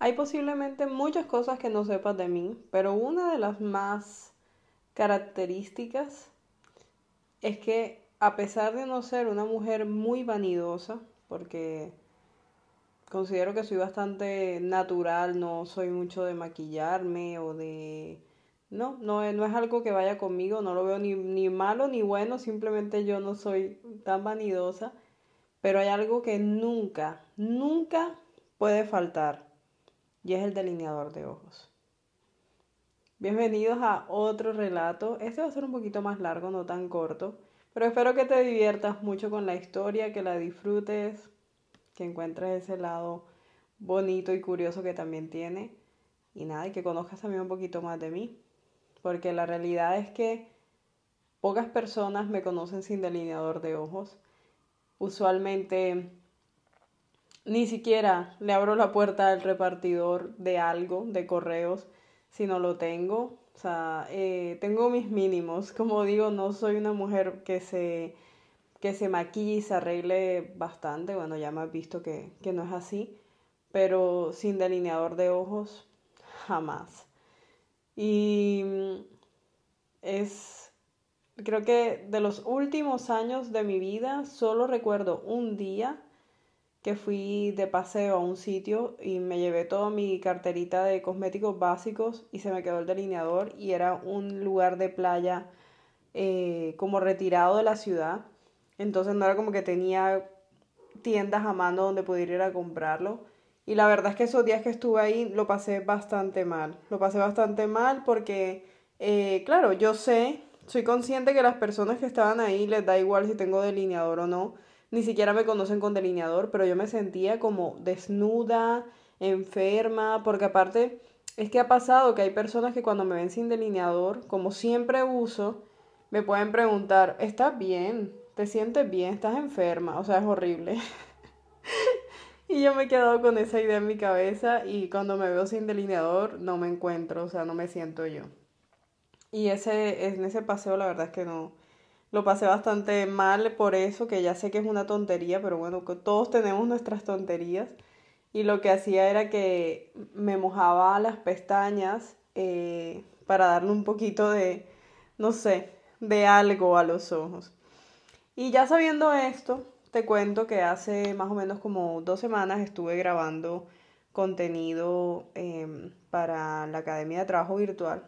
Hay posiblemente muchas cosas que no sepas de mí, pero una de las más características es que a pesar de no ser una mujer muy vanidosa, porque considero que soy bastante natural, no soy mucho de maquillarme o de... No, no, es algo que vaya conmigo, no lo veo ni malo ni bueno, simplemente yo no soy tan vanidosa, pero hay algo que nunca, nunca puede faltar y es el delineador de ojos. Bienvenidos a otro relato. Este va a ser un poquito más largo, no tan corto, pero espero que te diviertas mucho con la historia, que la disfrutes, que encuentres ese lado bonito y curioso que también tiene. Y nada, y que conozcas también un poquito más de mí. Porque la realidad es que pocas personas me conocen sin delineador de ojos. Usualmente ni siquiera le abro la puerta al repartidor de algo, de correos, si no lo tengo. O sea, eh, tengo mis mínimos. Como digo, no soy una mujer que se, que se maquille y se arregle bastante. Bueno, ya me has visto que, que no es así. Pero sin delineador de ojos, jamás. Y mm, es, creo que de los últimos años de mi vida, solo recuerdo un día que fui de paseo a un sitio y me llevé toda mi carterita de cosméticos básicos y se me quedó el delineador y era un lugar de playa eh, como retirado de la ciudad. Entonces no era como que tenía tiendas a mano donde pudiera ir a comprarlo. Y la verdad es que esos días que estuve ahí lo pasé bastante mal. Lo pasé bastante mal porque, eh, claro, yo sé, soy consciente que las personas que estaban ahí les da igual si tengo delineador o no ni siquiera me conocen con delineador, pero yo me sentía como desnuda, enferma, porque aparte es que ha pasado que hay personas que cuando me ven sin delineador, como siempre uso, me pueden preguntar, ¿estás bien? ¿Te sientes bien? ¿Estás enferma? O sea, es horrible. y yo me he quedado con esa idea en mi cabeza y cuando me veo sin delineador no me encuentro, o sea, no me siento yo. Y ese, en ese paseo la verdad es que no, lo pasé bastante mal por eso, que ya sé que es una tontería, pero bueno, todos tenemos nuestras tonterías. Y lo que hacía era que me mojaba las pestañas eh, para darle un poquito de, no sé, de algo a los ojos. Y ya sabiendo esto, te cuento que hace más o menos como dos semanas estuve grabando contenido em, para la Academia de Trabajo Virtual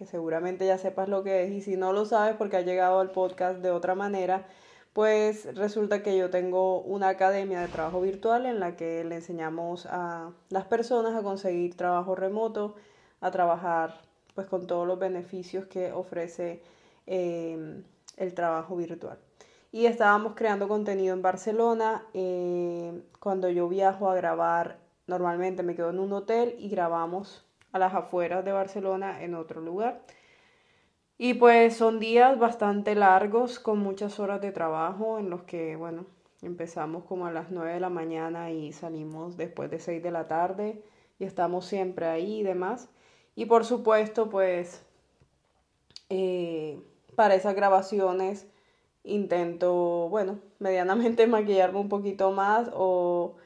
que seguramente ya sepas lo que es y si no lo sabes porque ha llegado al podcast de otra manera, pues resulta que yo tengo una academia de trabajo virtual en la que le enseñamos a las personas a conseguir trabajo remoto, a trabajar pues con todos los beneficios que ofrece em, el trabajo virtual. Y estábamos creando contenido en Barcelona. Eh, cuando yo viajo a grabar, normalmente me quedo en un hotel y grabamos a las afueras de Barcelona en otro lugar. Y pues son días bastante largos con muchas horas de trabajo en los que, bueno, empezamos como a las 9 de la mañana y salimos después de 6 de la tarde y estamos siempre ahí y demás. Y por supuesto, pues eh, para esas grabaciones intento, bueno, medianamente maquillarme un poquito más o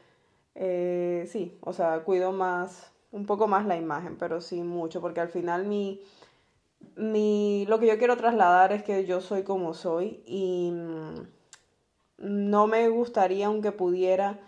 eh, sí, o sea, cuido más un poco más la imagen, pero sí mucho, porque al final mi, mi, lo que yo quiero trasladar es que yo soy como soy y mm, no me gustaría, aunque pudiera,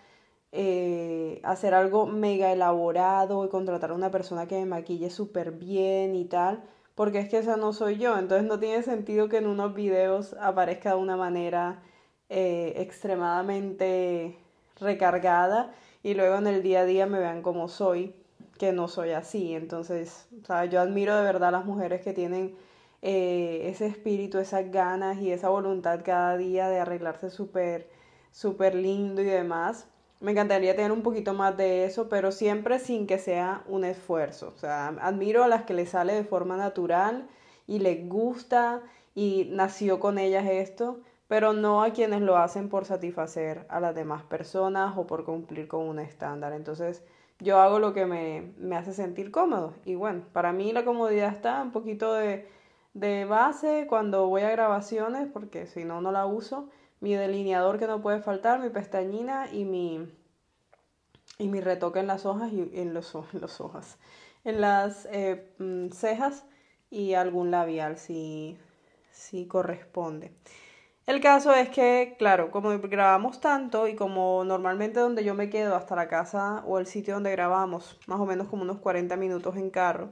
eh, hacer algo mega elaborado y contratar a una persona que me maquille súper bien y tal, porque es que esa no soy yo, entonces no tiene sentido que en unos videos aparezca de una manera eh, extremadamente recargada y luego en el día a día me vean como soy que no soy así. Entonces, o sea, yo admiro de verdad a las mujeres que tienen eh, ese espíritu, esas ganas y esa voluntad cada día de arreglarse súper, súper lindo y demás. Me encantaría tener un poquito más de eso, pero siempre sin que sea un esfuerzo. O sea, admiro a las que les sale de forma natural y les gusta y nació con ellas esto, pero no a quienes lo hacen por satisfacer a las demás personas o por cumplir con un estándar. Entonces, yo hago lo que me, hace sentir cómodo. Y bueno, para mí la comodidad está un poquito de, de base cuando voy a grabaciones, porque si no, no la uso. Mi delineador que no puede faltar, mi pestañina y mi, y mi retoque en las hojas y en los, en hojas, en las eh, mm, cejas y algún labial si, si corresponde. El caso es que, claro, como grabamos tanto y como normalmente donde yo me quedo hasta la casa o el sitio donde grabamos, más o menos como unos 40 minutos en carro,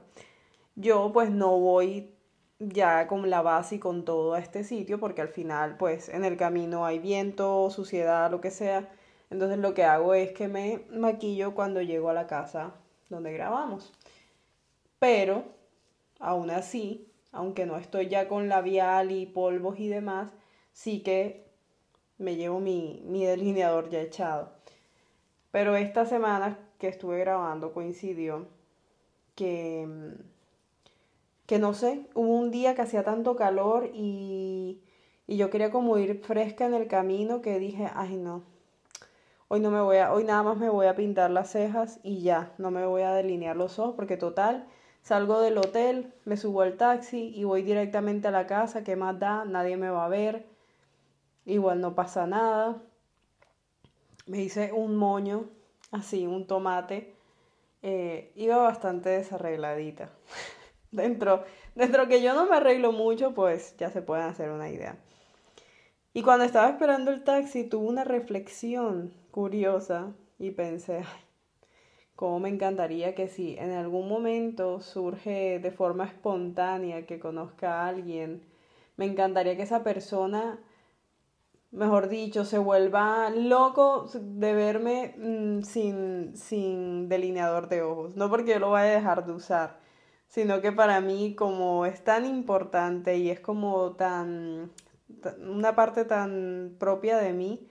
yo pues no voy ya con la base y con todo a este sitio porque al final pues en el camino hay viento, suciedad, lo que sea. Entonces lo que hago es que me maquillo cuando llego a la casa donde grabamos. Pero aún así, aunque no estoy ya con labial y polvos y demás, sí que me llevo mi, mi delineador ya echado. Pero esta semana que estuve grabando coincidió que, que no sé, hubo un día que hacía tanto calor y, y yo quería como ir fresca en el camino que dije, ay no, hoy no me voy a, hoy nada más me voy a pintar las cejas y ya, no me voy a delinear los ojos porque total, salgo del hotel, me subo al taxi y voy directamente a la casa, ¿qué más da? Nadie me va a ver igual no pasa nada. Me hice un moño, así, un tomate. Eh, iba bastante desarregladita. dentro, dentro que yo no me arreglo mucho, pues ya se pueden hacer una idea. Y cuando estaba esperando el taxi, tuve una reflexión curiosa y pensé, cómo me encantaría que si en algún momento surge de forma espontánea que conozca a alguien, me encantaría que esa persona mejor dicho, se vuelva loco de verme mm, sin, sin delineador de ojos. No porque yo lo vaya a dejar de usar, sino que para mí como es tan importante y es como tan, una parte tan propia de mí,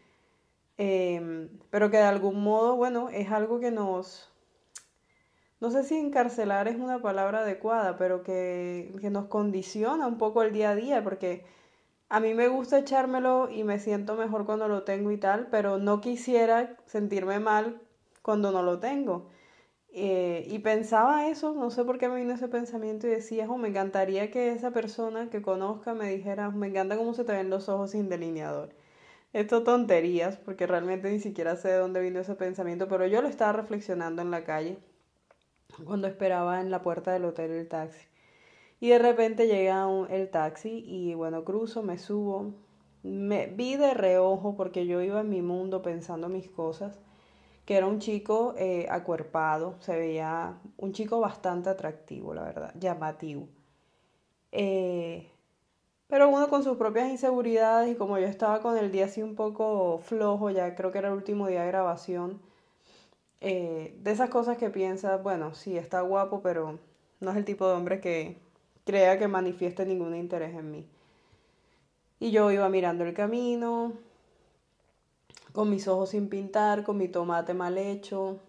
em, pero que de algún modo, bueno, es algo que nos, no sé si encarcelar es una palabra adecuada, pero que, que nos condiciona un poco el día a día, porque a mí me gusta echármelo y me siento mejor cuando lo tengo y tal, pero no quisiera sentirme mal cuando no lo tengo. Eh, y pensaba eso, no sé por qué me vino ese pensamiento y decía, oh, me encantaría que esa persona que conozca me dijera, me encanta cómo se te ven los ojos sin delineador. Esto tonterías, porque realmente ni siquiera sé de dónde vino ese pensamiento, pero yo lo estaba reflexionando en la calle cuando esperaba en la puerta del hotel el taxi. Y de repente llega el taxi y bueno, cruzo, me subo. Me vi de reojo porque yo iba en mi mundo pensando mis cosas, que era un chico eh, acuerpado, se veía un chico bastante atractivo, la verdad, llamativo. Eh, pero uno con sus propias inseguridades y como yo estaba con el día así un poco flojo, ya creo que era el último día de grabación, eh, de esas cosas que piensas, bueno, sí, está guapo, pero no es el tipo de hombre que, crea que manifieste ningún interés en mí. Y yo iba mirando el camino, con mis ojos sin pintar, con mi tomate mal hecho,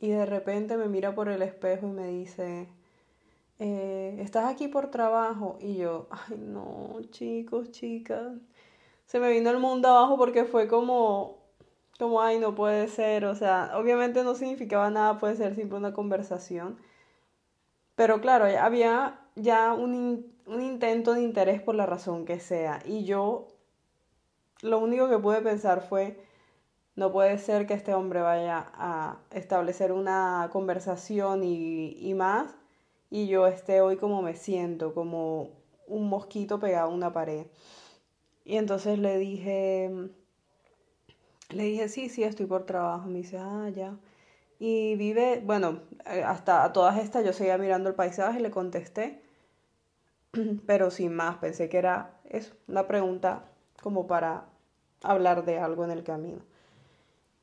y de repente me mira por el espejo y me dice, eh, ¿estás aquí por trabajo? Y yo, ay no, chicos, chicas, se me vino el mundo abajo porque fue como, como, ay, no puede ser, o sea, obviamente no significaba nada, puede ser simple una conversación, pero claro, había ya un, intento de interés por la razón que sea. Y yo lo único que pude pensar fue, no puede ser que este hombre vaya a establecer una conversación y, y, más y yo esté hoy como me siento, como un mosquito pegado a una pared. Y entonces le dije, le dije, sí, sí, estoy por trabajo. Me dice, ah, ya. Y vive, bueno, eh, hasta a todas estas yo seguía mirando el paisaje y le contesté. pero sin más, pensé que era una pregunta como para hablar de algo en el camino.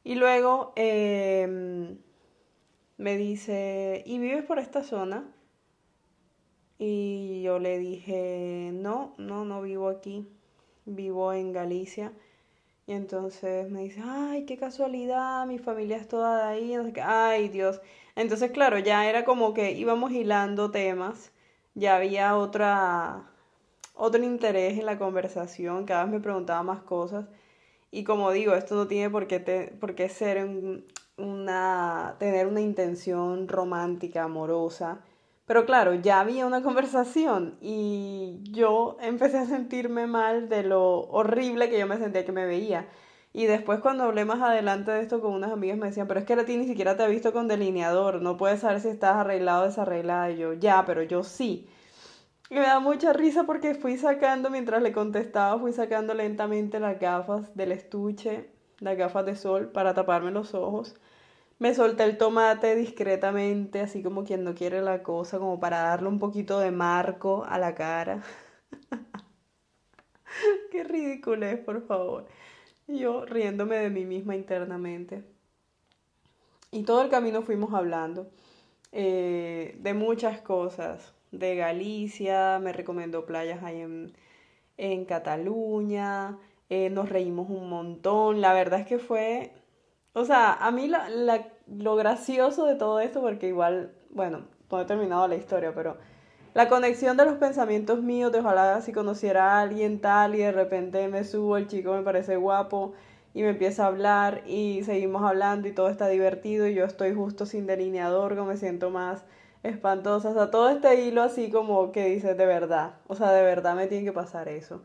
Y luego em, me dice, ¿y vives por esta zona? Y yo le dije, no, no, no vivo aquí, vivo en Galicia. Y entonces me dice, ay, qué casualidad, mi familia es toda de ahí, qué, ay, Dios. Entonces, claro, ya era como que íbamos hilando temas ya había otra, otro interés en la conversación, cada vez me preguntaba más cosas. Y como digo, esto no tiene por qué, por qué ser una, tener una intención romántica, amorosa. Pero claro, ya había una conversación y yo empecé a sentirme mal de lo horrible que yo me sentía que me veía. Y después cuando hablé más adelante de esto con unas amigas me decían, pero es que a ti ni siquiera te ha visto con delineador, no puedes saber si estás arreglado o desarreglada. Y yo, ya, pero yo sí. Y me da mucha risa porque fui sacando, mientras le contestaba, fui sacando lentamente las gafas del estuche, las gafas de sol para taparme los ojos. Me solté el tomate discretamente, así como quien no quiere la cosa, como para darle un poquito de marco a la cara. Qué ridículo es, por favor. Yo riéndome de mí misma internamente. Y todo el camino fuimos hablando eh, de muchas cosas. De Galicia, me recomendó playas ahí en, en Cataluña, eh, nos reímos un montón. La verdad es que fue, o sea, a mí la, la, lo gracioso de todo esto, porque igual, bueno, no he terminado la historia, pero la conexión de los pensamientos míos, de ojalá si conociera a alguien tal y de repente me subo, el chico me parece guapo y me empieza a hablar y seguimos hablando y todo está divertido y yo estoy justo sin delineador, como me siento más espantosa, o sea, todo este hilo así como que dices de verdad, o sea, de verdad me tiene que pasar eso.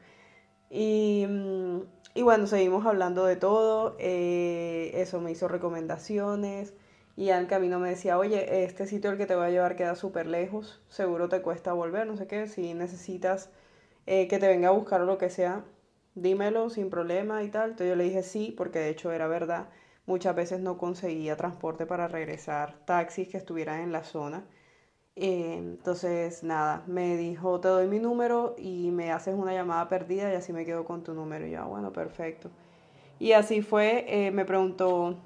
Y, mm, y bueno, seguimos hablando de todo, eh, eso me hizo recomendaciones. Y al camino me decía, oye, este sitio al que te voy a llevar queda súper lejos, seguro te cuesta volver, no sé qué, si necesitas eh, que te venga a buscar o lo que sea, dímelo sin problema y tal. Entonces yo le dije sí, porque de hecho era verdad. Muchas veces no conseguía transporte para regresar, taxis que estuvieran en la zona. Eh, entonces, nada, me dijo, te doy mi número y me haces una llamada perdida y así me quedo con tu número. Y yo, ah, bueno, perfecto. Y así fue, eh, me preguntó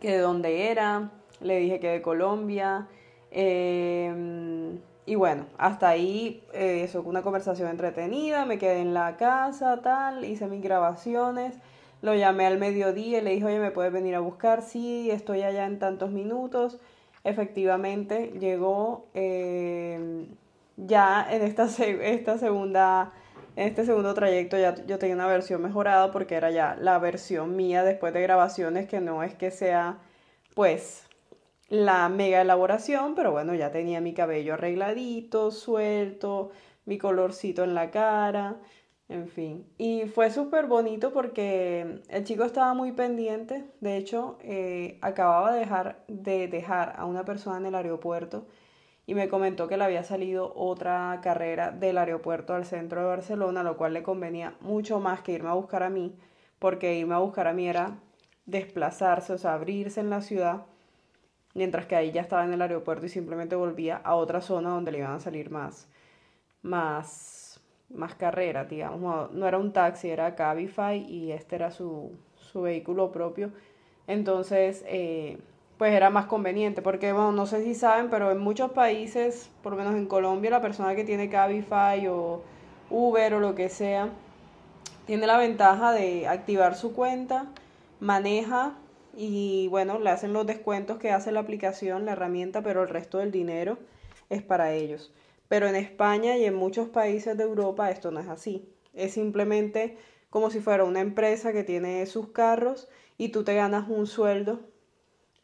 que de dónde era, le dije que de Colombia. Em, y bueno, hasta ahí eh, eso, una conversación entretenida, me quedé en la casa, tal, hice mis grabaciones, lo llamé al mediodía y le dije, oye, ¿me puedes venir a buscar? Sí, estoy allá en tantos minutos. Efectivamente, llegó em, ya en esta, esta segunda en este segundo trayecto ya yo tenía una versión mejorada porque era ya la versión mía después de grabaciones que no es que sea pues la mega elaboración, pero bueno, ya tenía mi cabello arregladito, suelto, mi colorcito en la cara, en fin. Y fue súper bonito porque el chico estaba muy pendiente, de hecho, eh, acababa de dejar, de dejar a una persona en el aeropuerto y me comentó que le había salido otra carrera del aeropuerto al centro de Barcelona, lo cual le convenía mucho más que irme a buscar a mí, porque irme a buscar a mí era desplazarse, o sea, abrirse en la ciudad, mientras que ahí ya estaba en el aeropuerto y simplemente volvía a otra zona donde le iban a salir más, más, más carreras, digamos, no, era un taxi, era Cabify y este era su, su vehículo propio. Entonces, eh, pues era más conveniente, porque bueno, no sé si saben, pero en muchos países, por lo menos en Colombia, la persona que tiene Cabify o Uber o lo que sea, tiene la ventaja de activar su cuenta, maneja y bueno, le hacen los descuentos que hace la aplicación, la herramienta, pero el resto del dinero es para ellos. Pero en España y en muchos países de Europa esto no es así. Es simplemente como si fuera una empresa que tiene sus carros y tú te ganas un sueldo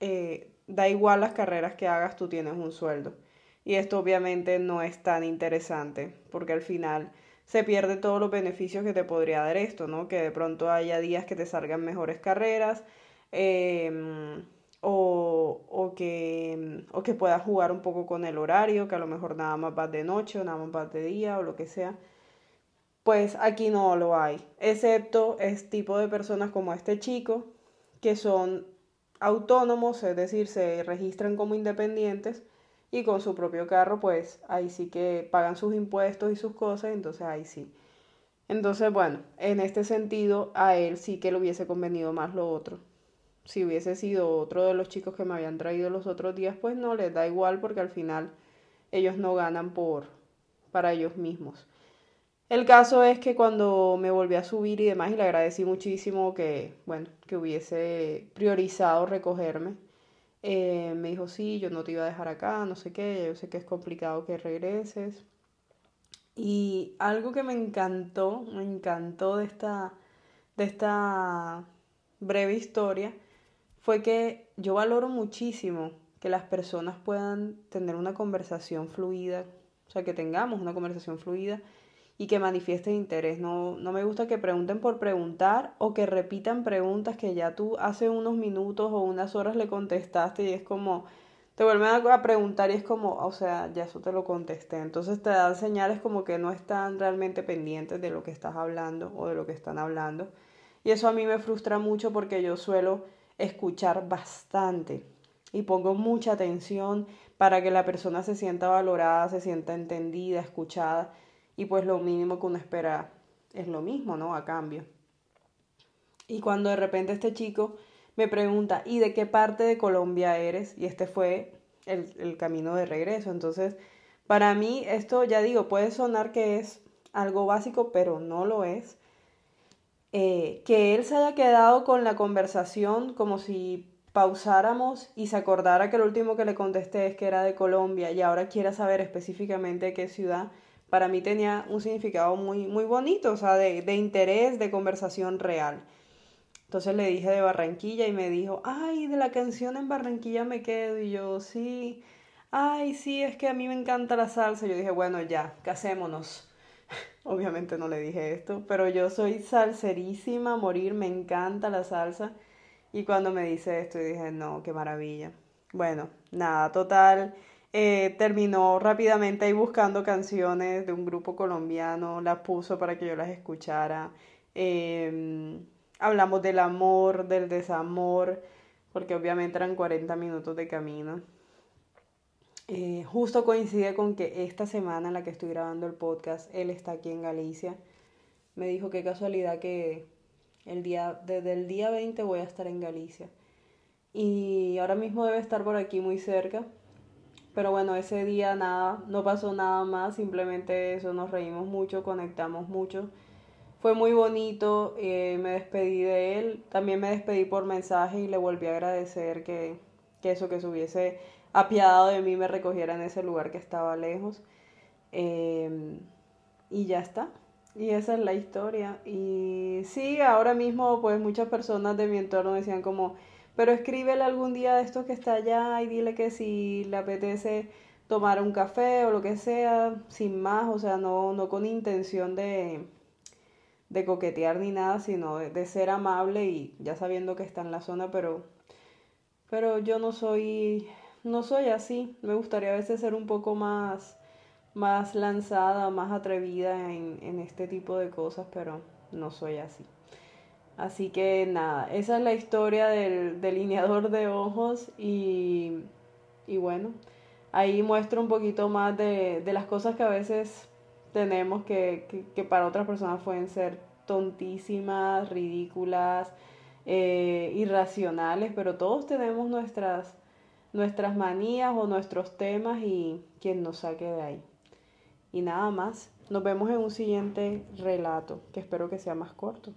eh, da igual las carreras que hagas, tú tienes un sueldo. Y esto obviamente no es tan interesante, porque al final se pierde todos los beneficios que te podría dar esto, ¿no? Que de pronto haya días que te salgan mejores carreras, em, o, o, que, o que jugar un poco con el horario, que a lo mejor nada más vas de noche o nada más vas de día o lo que sea. Pues aquí no lo hay, excepto es tipo de personas como este chico, que son autónomos, es decir, se registran como independientes y con su propio carro, pues ahí sí que pagan sus impuestos y sus cosas, entonces ahí sí. Entonces, bueno, en este sentido, a él sí que le hubiese convenido más lo otro. Si hubiese sido otro de los chicos que me habían traído los otros días, pues no, les da igual porque al final ellos no ganan por para ellos mismos. El caso es que cuando me volví a subir y demás, y le agradecí muchísimo que, bueno, que hubiese priorizado recogerme, eh, me dijo, sí, yo no te iba a dejar acá, no sé qué, yo sé que es complicado que regreses. Y algo que me encantó, me encantó de esta, de esta breve historia, fue que yo valoro muchísimo que las personas puedan tener una conversación fluida, o sea, que tengamos una conversación fluida y que manifiesten interés. No, no me gusta que pregunten por preguntar o que repitan preguntas que ya tú hace unos minutos o unas horas le contestaste y es como, te vuelven a preguntar y es como, o sea, ya eso te lo contesté. Entonces te dan señales como que no están realmente pendientes de lo que estás hablando o de lo que están hablando. Y eso a mí me frustra mucho porque yo suelo escuchar bastante y pongo mucha atención para que la persona se sienta valorada, se sienta entendida, escuchada y pues lo mínimo que uno espera es lo mismo, ¿no? A cambio. Y cuando de repente este chico me pregunta, ¿y de qué parte de Colombia eres? Y este fue el, camino de regreso. Entonces, para mí esto, ya digo, puede sonar que es algo básico, pero no lo es. Eh, que él se haya quedado con la conversación como si pausáramos y se acordara que lo último que le contesté es que era de Colombia y ahora quiera saber específicamente qué ciudad, para mí tenía un significado muy, muy bonito, o sea, de, de interés, de conversación real. Entonces le dije de Barranquilla y me dijo, ay, de la canción en Barranquilla me quedo. Y yo, sí, ay, sí, es que a mí me encanta la salsa. Yo dije, bueno, ya, casémonos. Obviamente no le dije esto, pero yo soy salserísima, morir, me encanta la salsa. Y cuando me dice esto, dije, no, qué maravilla. Bueno, nada, total. Eh, terminó rápidamente ahí buscando canciones de un grupo colombiano, las puso para que yo las escuchara. Em, hablamos del amor, del desamor, porque obviamente eran 40 minutos de camino. Eh, justo coincide con que esta semana en la que estoy grabando el podcast, él está aquí en Galicia. Me dijo qué casualidad que el día, desde el día 20 voy a estar en Galicia. Y ahora mismo debe estar por aquí muy cerca. Pero bueno, ese día nada, no pasó nada más, simplemente eso, nos reímos mucho, conectamos mucho. Fue muy bonito, eh, me despedí de él, también me despedí por mensaje y le volví a agradecer que, eso, que se hubiese apiadado de mí, me recogiera en ese lugar que estaba lejos. Em, y ya está. Y esa es la historia. Y sí, ahora mismo pues muchas personas de mi entorno decían como, pero escríbele algún día de estos que está allá y dile que si le apetece tomar un café o lo que sea, sin más, o sea, no, no con intención de, de coquetear ni nada, sino de, ser amable y ya sabiendo que está en la zona, pero, pero yo no soy, no soy así. Me gustaría a veces ser un poco más más lanzada, más atrevida en, en este tipo de cosas, pero no soy así. Así que nada, esa es la historia del delineador de ojos y, y bueno, ahí muestro un poquito más de, de las cosas que a veces tenemos que, que, para otras personas pueden ser tontísimas, ridículas, eh, irracionales, pero todos tenemos nuestras, nuestras manías o nuestros temas y quien nos saque de ahí. Y nada más, nos vemos en un siguiente relato, que espero que sea más corto.